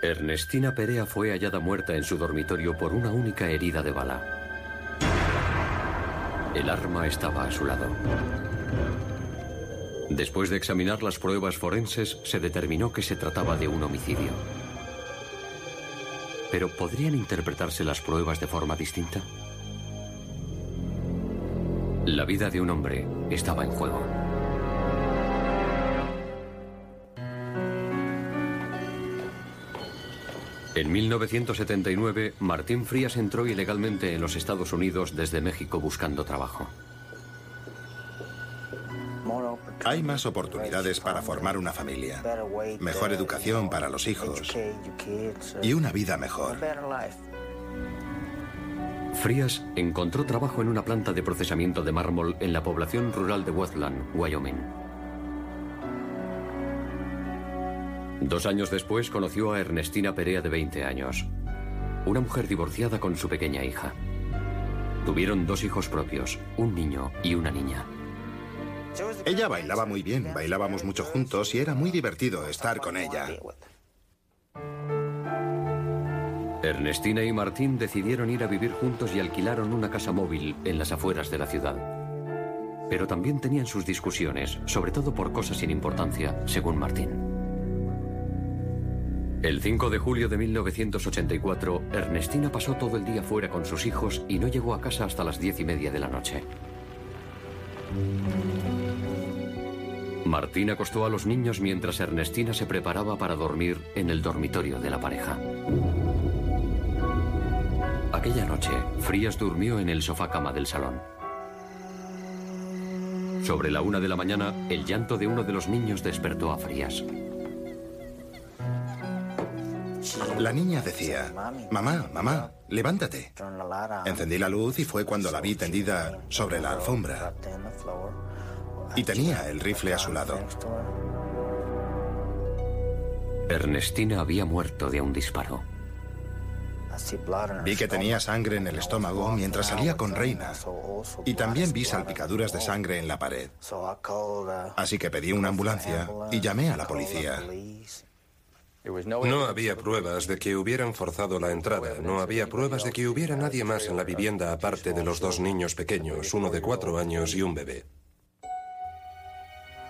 Ernestina Perea fue hallada muerta en su dormitorio por una única herida de bala. El arma estaba a su lado. Después de examinar las pruebas forenses, se determinó que se trataba de un homicidio. Pero ¿podrían interpretarse las pruebas de forma distinta? La vida de un hombre estaba en juego. En 1979, Martín Frías entró ilegalmente en los Estados Unidos desde México buscando trabajo. Hay más oportunidades para formar una familia, mejor educación para los hijos y una vida mejor. Frías encontró trabajo en una planta de procesamiento de mármol en la población rural de Westland, Wyoming. Dos años después conoció a Ernestina Perea de 20 años, una mujer divorciada con su pequeña hija. Tuvieron dos hijos propios, un niño y una niña. Ella bailaba muy bien, bailábamos mucho juntos y era muy divertido estar con ella. Ernestina y Martín decidieron ir a vivir juntos y alquilaron una casa móvil en las afueras de la ciudad. Pero también tenían sus discusiones, sobre todo por cosas sin importancia, según Martín. El 5 de julio de 1984, Ernestina pasó todo el día fuera con sus hijos y no llegó a casa hasta las diez y media de la noche. Martín acostó a los niños mientras Ernestina se preparaba para dormir en el dormitorio de la pareja. Aquella noche, Frías durmió en el sofá cama del salón. Sobre la una de la mañana, el llanto de uno de los niños despertó a Frías. La niña decía, mamá, mamá, levántate. Encendí la luz y fue cuando la vi tendida sobre la alfombra. Y tenía el rifle a su lado. Ernestina había muerto de un disparo. Vi que tenía sangre en el estómago mientras salía con Reina. Y también vi salpicaduras de sangre en la pared. Así que pedí una ambulancia y llamé a la policía. No había pruebas de que hubieran forzado la entrada, no había pruebas de que hubiera nadie más en la vivienda aparte de los dos niños pequeños, uno de cuatro años y un bebé.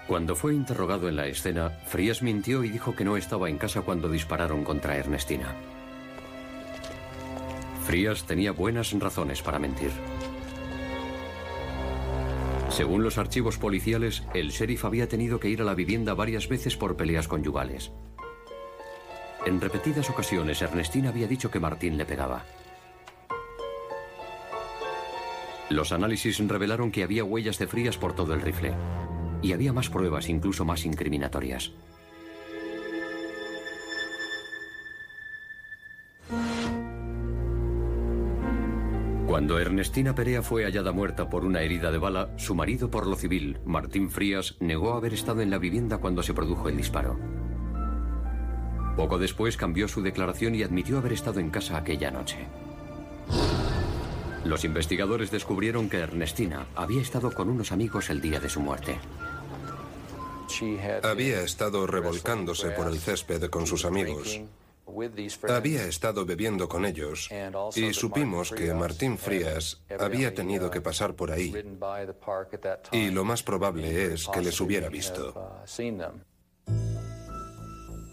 Cuando fue interrogado en la escena, Frías mintió y dijo que no estaba en casa cuando dispararon contra Ernestina. Frías tenía buenas razones para mentir. Según los archivos policiales, el sheriff había tenido que ir a la vivienda varias veces por peleas conyugales. En repetidas ocasiones, Ernestina había dicho que Martín le pegaba. Los análisis revelaron que había huellas de Frías por todo el rifle. Y había más pruebas, incluso más incriminatorias. Cuando Ernestina Perea fue hallada muerta por una herida de bala, su marido por lo civil, Martín Frías, negó haber estado en la vivienda cuando se produjo el disparo. Poco después cambió su declaración y admitió haber estado en casa aquella noche. Los investigadores descubrieron que Ernestina había estado con unos amigos el día de su muerte. Había estado revolcándose por el césped con sus amigos. Había estado bebiendo con ellos y supimos que Martín Frías había tenido que pasar por ahí y lo más probable es que les hubiera visto.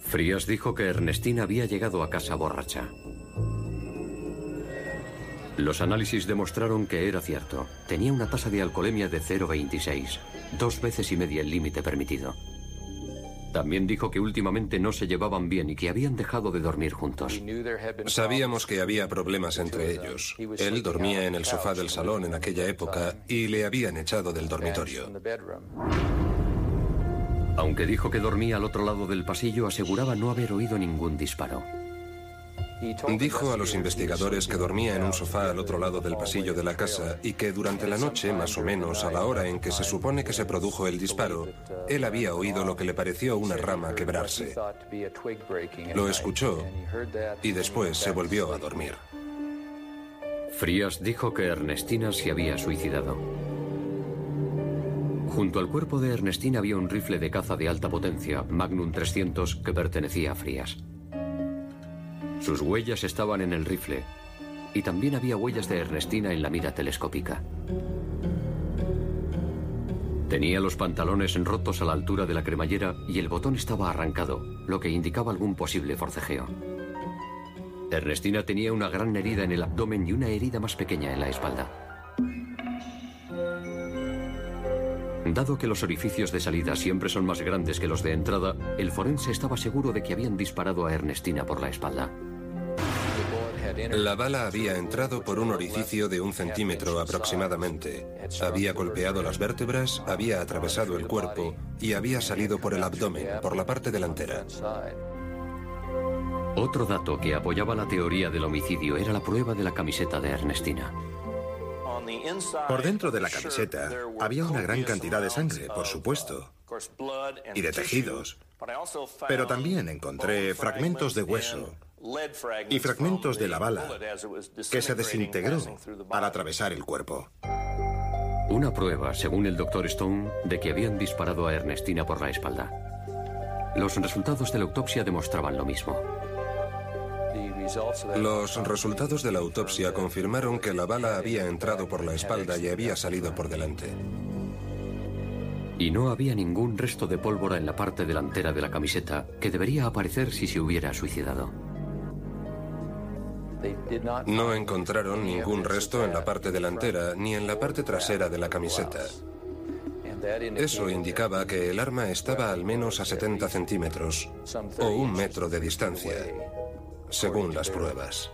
Frías dijo que Ernestina había llegado a casa borracha. Los análisis demostraron que era cierto. Tenía una tasa de alcoholemia de 0,26, dos veces y media el límite permitido. También dijo que últimamente no se llevaban bien y que habían dejado de dormir juntos. Sabíamos que había problemas entre ellos. Él dormía en el sofá del salón en aquella época y le habían echado del dormitorio. Aunque dijo que dormía al otro lado del pasillo, aseguraba no haber oído ningún disparo. Dijo a los investigadores que dormía en un sofá al otro lado del pasillo de la casa y que durante la noche, más o menos a la hora en que se supone que se produjo el disparo, él había oído lo que le pareció una rama quebrarse. Lo escuchó y después se volvió a dormir. Frías dijo que Ernestina se había suicidado. Junto al cuerpo de Ernestina había un rifle de caza de alta potencia, Magnum 300, que pertenecía a Frías. Sus huellas estaban en el rifle y también había huellas de Ernestina en la mira telescópica. Tenía los pantalones rotos a la altura de la cremallera y el botón estaba arrancado, lo que indicaba algún posible forcejeo. Ernestina tenía una gran herida en el abdomen y una herida más pequeña en la espalda. Dado que los orificios de salida siempre son más grandes que los de entrada, el forense estaba seguro de que habían disparado a Ernestina por la espalda. La bala había entrado por un orificio de un centímetro aproximadamente. Había golpeado las vértebras, había atravesado el cuerpo y había salido por el abdomen, por la parte delantera. Otro dato que apoyaba la teoría del homicidio era la prueba de la camiseta de Ernestina. Por dentro de la camiseta había una gran cantidad de sangre, por supuesto, y de tejidos. Pero también encontré fragmentos de hueso y fragmentos de la bala que se desintegró al atravesar el cuerpo. Una prueba, según el doctor Stone, de que habían disparado a Ernestina por la espalda. Los resultados de la autopsia demostraban lo mismo. Los resultados de la autopsia confirmaron que la bala había entrado por la espalda y había salido por delante. Y no había ningún resto de pólvora en la parte delantera de la camiseta que debería aparecer si se hubiera suicidado. No encontraron ningún resto en la parte delantera ni en la parte trasera de la camiseta. Eso indicaba que el arma estaba al menos a 70 centímetros o un metro de distancia, según las pruebas.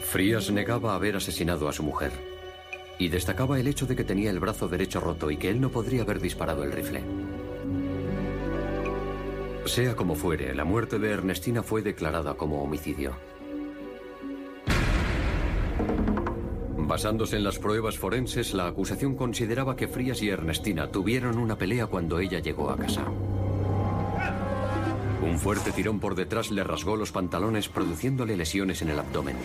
Frías negaba haber asesinado a su mujer y destacaba el hecho de que tenía el brazo derecho roto y que él no podría haber disparado el rifle. Sea como fuere, la muerte de Ernestina fue declarada como homicidio. Basándose en las pruebas forenses, la acusación consideraba que Frías y Ernestina tuvieron una pelea cuando ella llegó a casa. Un fuerte tirón por detrás le rasgó los pantalones produciéndole lesiones en el abdomen.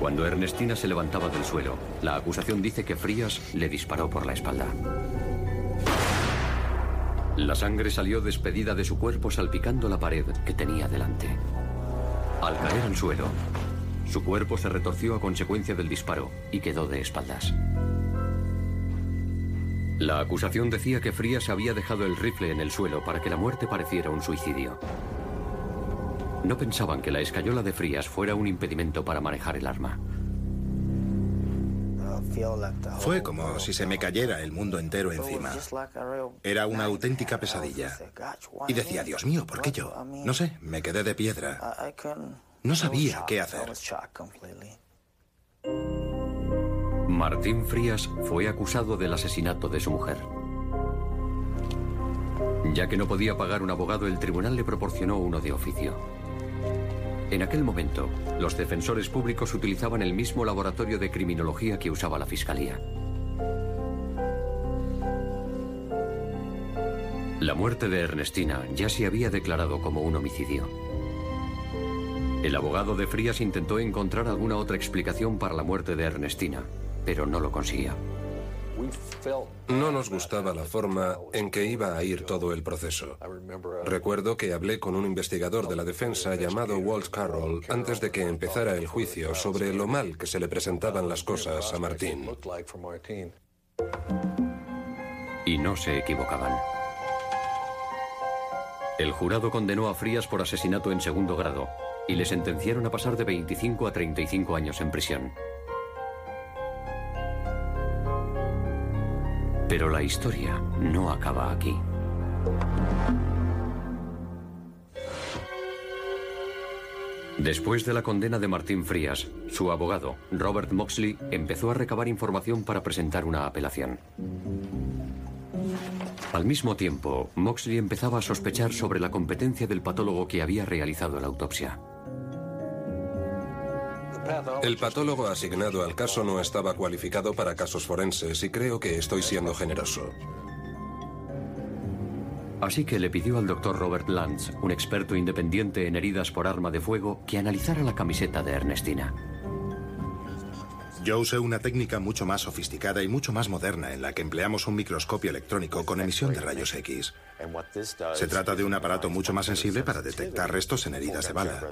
Cuando Ernestina se levantaba del suelo, la acusación dice que Frías le disparó por la espalda. La sangre salió despedida de su cuerpo salpicando la pared que tenía delante. Al caer al suelo, su cuerpo se retorció a consecuencia del disparo y quedó de espaldas. La acusación decía que Frías había dejado el rifle en el suelo para que la muerte pareciera un suicidio. No pensaban que la escayola de Frías fuera un impedimento para manejar el arma. Fue como si se me cayera el mundo entero encima. Era una auténtica pesadilla. Y decía, Dios mío, ¿por qué yo? No sé, me quedé de piedra. No sabía qué hacer. Martín Frías fue acusado del asesinato de su mujer. Ya que no podía pagar un abogado, el tribunal le proporcionó uno de oficio. En aquel momento, los defensores públicos utilizaban el mismo laboratorio de criminología que usaba la Fiscalía. La muerte de Ernestina ya se había declarado como un homicidio. El abogado de Frías intentó encontrar alguna otra explicación para la muerte de Ernestina, pero no lo conseguía. No nos gustaba la forma en que iba a ir todo el proceso. Recuerdo que hablé con un investigador de la defensa llamado Walt Carroll antes de que empezara el juicio sobre lo mal que se le presentaban las cosas a Martín. Y no se equivocaban. El jurado condenó a Frías por asesinato en segundo grado y le sentenciaron a pasar de 25 a 35 años en prisión. Pero la historia no acaba aquí. Después de la condena de Martín Frías, su abogado, Robert Moxley, empezó a recabar información para presentar una apelación. Al mismo tiempo, Moxley empezaba a sospechar sobre la competencia del patólogo que había realizado la autopsia. El patólogo asignado al caso no estaba cualificado para casos forenses y creo que estoy siendo generoso. Así que le pidió al doctor Robert Lantz, un experto independiente en heridas por arma de fuego, que analizara la camiseta de Ernestina. Yo usé una técnica mucho más sofisticada y mucho más moderna en la que empleamos un microscopio electrónico con emisión de rayos X. Se trata de un aparato mucho más sensible para detectar restos en heridas de bala.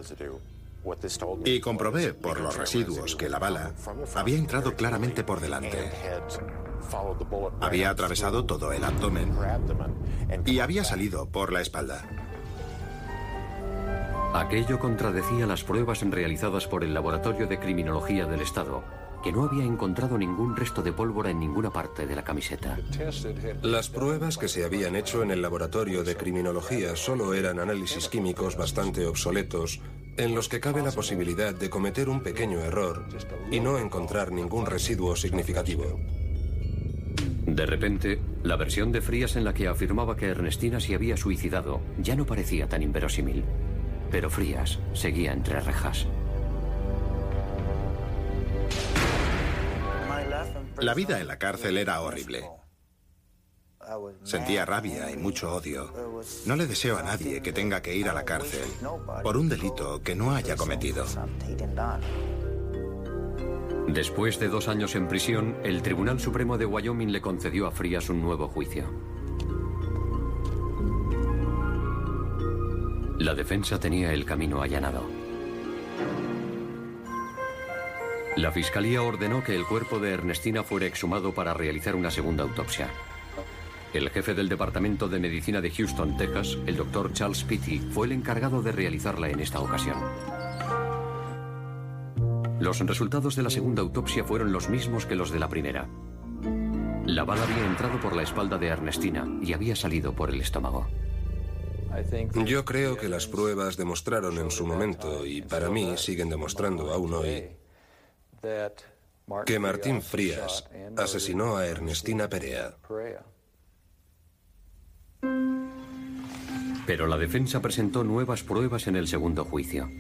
Y comprobé por los residuos que la bala había entrado claramente por delante. Había atravesado todo el abdomen y había salido por la espalda. Aquello contradecía las pruebas realizadas por el Laboratorio de Criminología del Estado, que no había encontrado ningún resto de pólvora en ninguna parte de la camiseta. Las pruebas que se habían hecho en el laboratorio de criminología solo eran análisis químicos bastante obsoletos, en los que cabe la posibilidad de cometer un pequeño error y no encontrar ningún residuo significativo. De repente, la versión de Frías en la que afirmaba que Ernestina se había suicidado ya no parecía tan inverosímil. Pero Frías seguía entre rejas. La vida en la cárcel era horrible. Sentía rabia y mucho odio. No le deseo a nadie que tenga que ir a la cárcel por un delito que no haya cometido. Después de dos años en prisión, el Tribunal Supremo de Wyoming le concedió a Frías un nuevo juicio. La defensa tenía el camino allanado. La fiscalía ordenó que el cuerpo de Ernestina fuera exhumado para realizar una segunda autopsia. El jefe del Departamento de Medicina de Houston, Texas, el doctor Charles Pitty, fue el encargado de realizarla en esta ocasión. Los resultados de la segunda autopsia fueron los mismos que los de la primera. La bala había entrado por la espalda de Ernestina y había salido por el estómago. Yo creo que las pruebas demostraron en su momento, y para mí siguen demostrando aún hoy, que Martín Frías asesinó a Ernestina Perea. Pero la defensa presentó nuevas pruebas en el segundo juicio,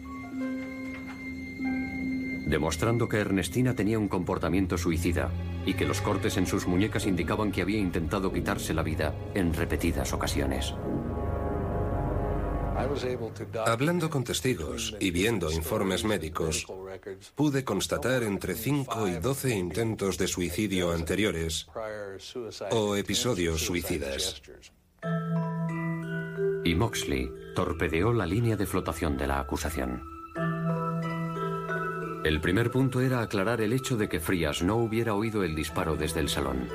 demostrando que Ernestina tenía un comportamiento suicida y que los cortes en sus muñecas indicaban que había intentado quitarse la vida en repetidas ocasiones. Hablando con testigos y viendo informes médicos, pude constatar entre 5 y 12 intentos de suicidio anteriores o episodios suicidas. Y Moxley torpedeó la línea de flotación de la acusación. El primer punto era aclarar el hecho de que Frías no hubiera oído el disparo desde el salón.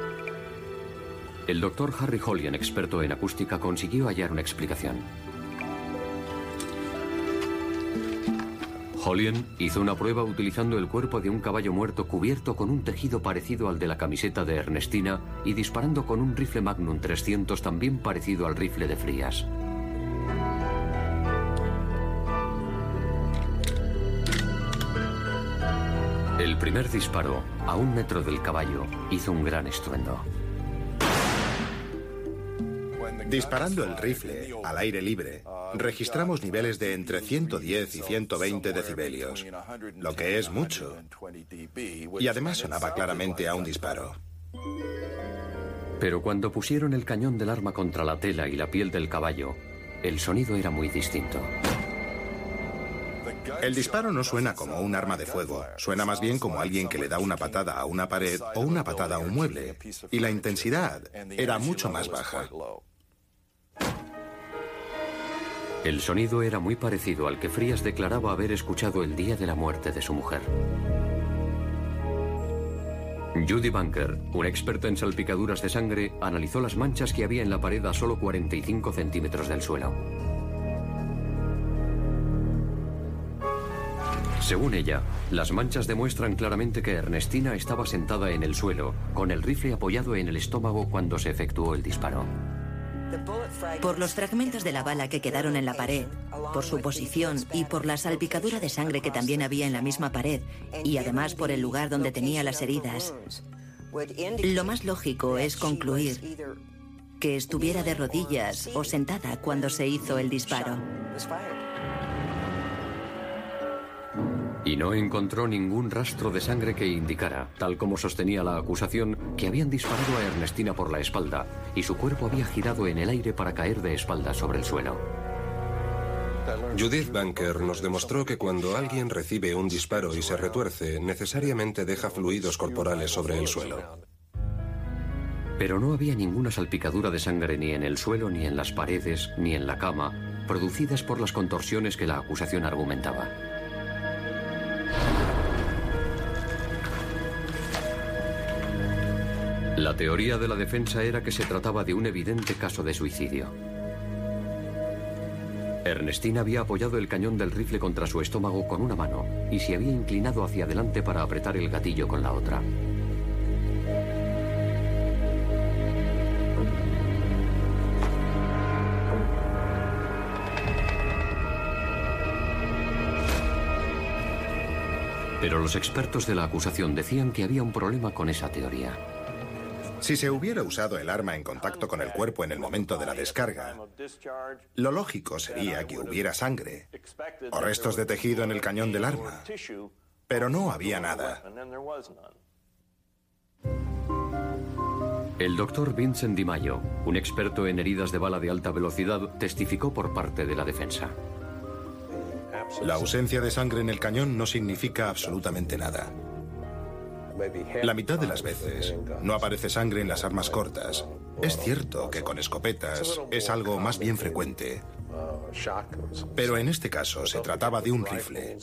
El doctor Harry Hollian, experto en acústica, consiguió hallar una explicación. Hollien hizo una prueba utilizando el cuerpo de un caballo muerto cubierto con un tejido parecido al de la camiseta de Ernestina y disparando con un rifle Magnum 300 también parecido al rifle de Frías. Primer disparo, a un metro del caballo, hizo un gran estruendo. Disparando el rifle al aire libre, registramos niveles de entre 110 y 120 decibelios, lo que es mucho. Y además sonaba claramente a un disparo. Pero cuando pusieron el cañón del arma contra la tela y la piel del caballo, el sonido era muy distinto. El disparo no suena como un arma de fuego, suena más bien como alguien que le da una patada a una pared o una patada a un mueble, y la intensidad era mucho más baja. El sonido era muy parecido al que Frías declaraba haber escuchado el día de la muerte de su mujer. Judy Bunker, una experta en salpicaduras de sangre, analizó las manchas que había en la pared a solo 45 centímetros del suelo. Según ella, las manchas demuestran claramente que Ernestina estaba sentada en el suelo, con el rifle apoyado en el estómago cuando se efectuó el disparo. Por los fragmentos de la bala que quedaron en la pared, por su posición y por la salpicadura de sangre que también había en la misma pared, y además por el lugar donde tenía las heridas, lo más lógico es concluir que estuviera de rodillas o sentada cuando se hizo el disparo. Y no encontró ningún rastro de sangre que indicara, tal como sostenía la acusación, que habían disparado a Ernestina por la espalda y su cuerpo había girado en el aire para caer de espalda sobre el suelo. Judith Banker nos demostró que cuando alguien recibe un disparo y se retuerce, necesariamente deja fluidos corporales sobre el suelo. Pero no había ninguna salpicadura de sangre ni en el suelo, ni en las paredes, ni en la cama, producidas por las contorsiones que la acusación argumentaba. La teoría de la defensa era que se trataba de un evidente caso de suicidio. Ernestina había apoyado el cañón del rifle contra su estómago con una mano y se había inclinado hacia adelante para apretar el gatillo con la otra. Pero los expertos de la acusación decían que había un problema con esa teoría. Si se hubiera usado el arma en contacto con el cuerpo en el momento de la descarga, lo lógico sería que hubiera sangre o restos de tejido en el cañón del arma, pero no había nada. El doctor Vincent Di un experto en heridas de bala de alta velocidad, testificó por parte de la defensa. La ausencia de sangre en el cañón no significa absolutamente nada. La mitad de las veces no aparece sangre en las armas cortas. Es cierto que con escopetas es algo más bien frecuente. Pero en este caso se trataba de un rifle.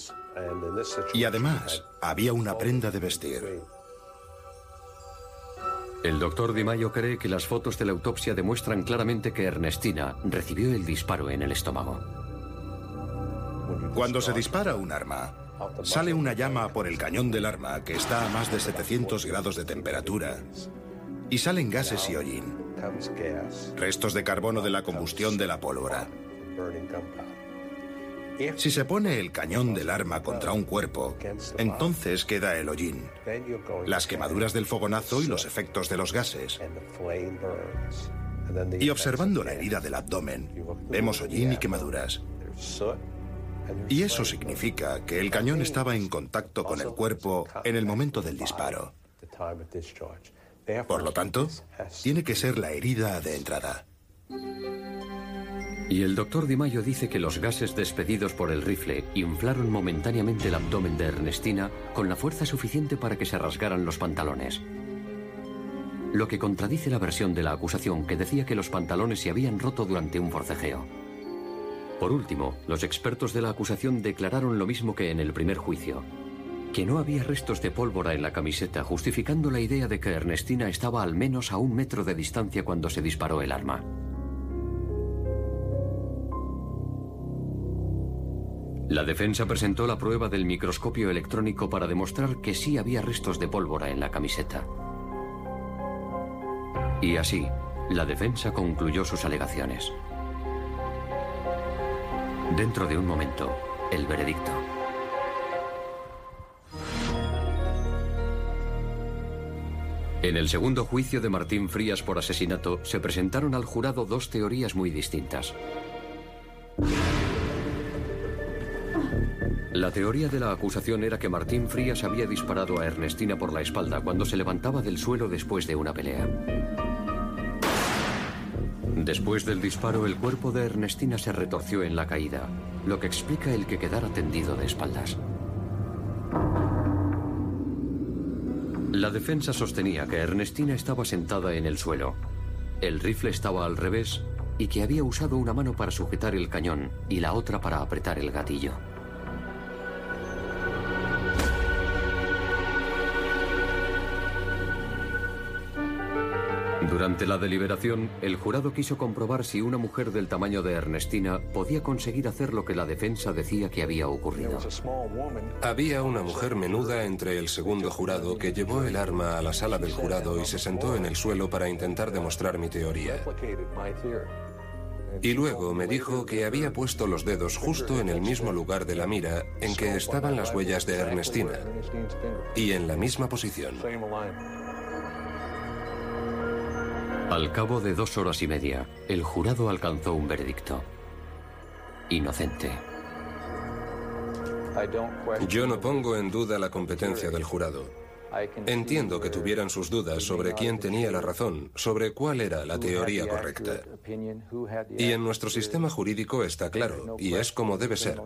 Y además había una prenda de vestir. El doctor Di Maio cree que las fotos de la autopsia demuestran claramente que Ernestina recibió el disparo en el estómago. Cuando se dispara un arma, Sale una llama por el cañón del arma que está a más de 700 grados de temperatura. Y salen gases y hollín. Restos de carbono de la combustión de la pólvora. Si se pone el cañón del arma contra un cuerpo, entonces queda el hollín, las quemaduras del fogonazo y los efectos de los gases. Y observando la herida del abdomen, vemos hollín y quemaduras. Y eso significa que el cañón estaba en contacto con el cuerpo en el momento del disparo. Por lo tanto, tiene que ser la herida de entrada. Y el doctor Di Maio dice que los gases despedidos por el rifle inflaron momentáneamente el abdomen de Ernestina con la fuerza suficiente para que se rasgaran los pantalones. Lo que contradice la versión de la acusación que decía que los pantalones se habían roto durante un forcejeo. Por último, los expertos de la acusación declararon lo mismo que en el primer juicio, que no había restos de pólvora en la camiseta, justificando la idea de que Ernestina estaba al menos a un metro de distancia cuando se disparó el arma. La defensa presentó la prueba del microscopio electrónico para demostrar que sí había restos de pólvora en la camiseta. Y así, la defensa concluyó sus alegaciones. Dentro de un momento, el veredicto. En el segundo juicio de Martín Frías por asesinato se presentaron al jurado dos teorías muy distintas. La teoría de la acusación era que Martín Frías había disparado a Ernestina por la espalda cuando se levantaba del suelo después de una pelea. Después del disparo, el cuerpo de Ernestina se retorció en la caída, lo que explica el que quedara tendido de espaldas. La defensa sostenía que Ernestina estaba sentada en el suelo, el rifle estaba al revés y que había usado una mano para sujetar el cañón y la otra para apretar el gatillo. Durante la deliberación, el jurado quiso comprobar si una mujer del tamaño de Ernestina podía conseguir hacer lo que la defensa decía que había ocurrido. Había una mujer menuda entre el segundo jurado que llevó el arma a la sala del jurado y se sentó en el suelo para intentar demostrar mi teoría. Y luego me dijo que había puesto los dedos justo en el mismo lugar de la mira en que estaban las huellas de Ernestina y en la misma posición. Al cabo de dos horas y media, el jurado alcanzó un veredicto. Inocente. Yo no pongo en duda la competencia del jurado. Entiendo que tuvieran sus dudas sobre quién tenía la razón, sobre cuál era la teoría correcta. Y en nuestro sistema jurídico está claro, y es como debe ser.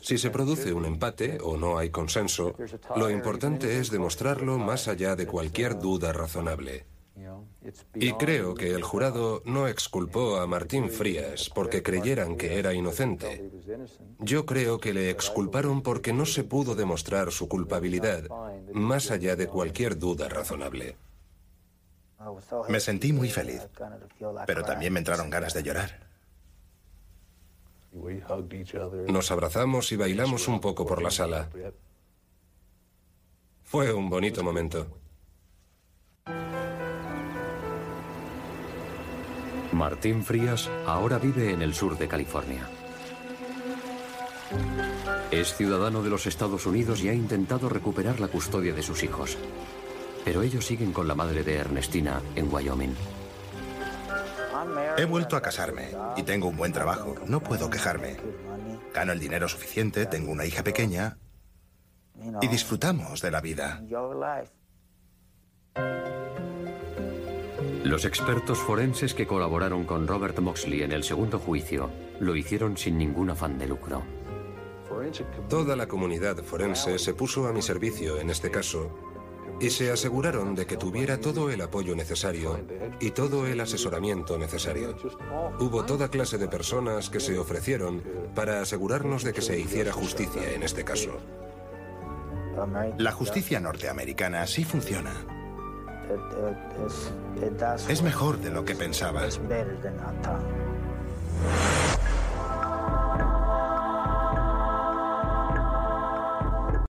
Si se produce un empate o no hay consenso, lo importante es demostrarlo más allá de cualquier duda razonable. Y creo que el jurado no exculpó a Martín Frías porque creyeran que era inocente. Yo creo que le exculparon porque no se pudo demostrar su culpabilidad más allá de cualquier duda razonable. Me sentí muy feliz, pero también me entraron ganas de llorar. Nos abrazamos y bailamos un poco por la sala. Fue un bonito momento. Martín Frías ahora vive en el sur de California. Es ciudadano de los Estados Unidos y ha intentado recuperar la custodia de sus hijos. Pero ellos siguen con la madre de Ernestina en Wyoming. He vuelto a casarme y tengo un buen trabajo. No puedo quejarme. Gano el dinero suficiente, tengo una hija pequeña y disfrutamos de la vida. Los expertos forenses que colaboraron con Robert Moxley en el segundo juicio lo hicieron sin ningún afán de lucro. Toda la comunidad forense se puso a mi servicio en este caso y se aseguraron de que tuviera todo el apoyo necesario y todo el asesoramiento necesario. Hubo toda clase de personas que se ofrecieron para asegurarnos de que se hiciera justicia en este caso. La justicia norteamericana sí funciona. Es mejor de lo que pensaba.